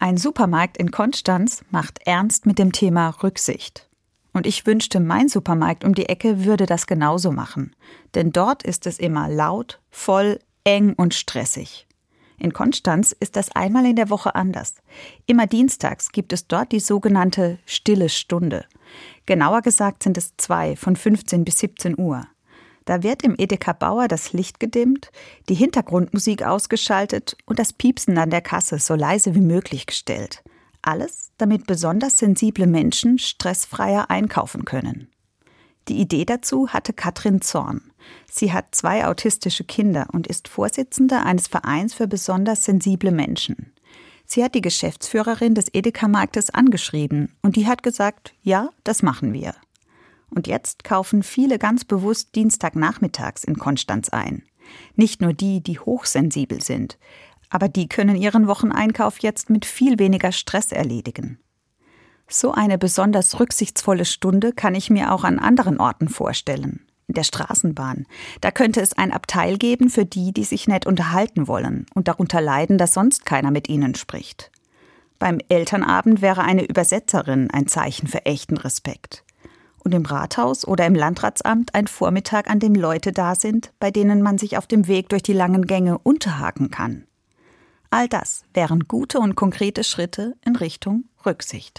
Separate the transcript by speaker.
Speaker 1: Ein Supermarkt in Konstanz macht ernst mit dem Thema Rücksicht. Und ich wünschte, mein Supermarkt um die Ecke würde das genauso machen. Denn dort ist es immer laut, voll, eng und stressig. In Konstanz ist das einmal in der Woche anders. Immer dienstags gibt es dort die sogenannte Stille Stunde. Genauer gesagt sind es zwei von 15 bis 17 Uhr. Da wird im Edeka Bauer das Licht gedimmt, die Hintergrundmusik ausgeschaltet und das Piepsen an der Kasse so leise wie möglich gestellt. Alles, damit besonders sensible Menschen stressfreier einkaufen können. Die Idee dazu hatte Katrin Zorn. Sie hat zwei autistische Kinder und ist Vorsitzende eines Vereins für besonders sensible Menschen. Sie hat die Geschäftsführerin des Edeka-Marktes angeschrieben und die hat gesagt, ja, das machen wir. Und jetzt kaufen viele ganz bewusst Dienstagnachmittags in Konstanz ein. Nicht nur die, die hochsensibel sind, aber die können ihren Wocheneinkauf jetzt mit viel weniger Stress erledigen. So eine besonders rücksichtsvolle Stunde kann ich mir auch an anderen Orten vorstellen. In der Straßenbahn. Da könnte es ein Abteil geben für die, die sich nett unterhalten wollen und darunter leiden, dass sonst keiner mit ihnen spricht. Beim Elternabend wäre eine Übersetzerin ein Zeichen für echten Respekt und im Rathaus oder im Landratsamt ein Vormittag, an dem Leute da sind, bei denen man sich auf dem Weg durch die langen Gänge unterhaken kann. All das wären gute und konkrete Schritte in Richtung Rücksicht.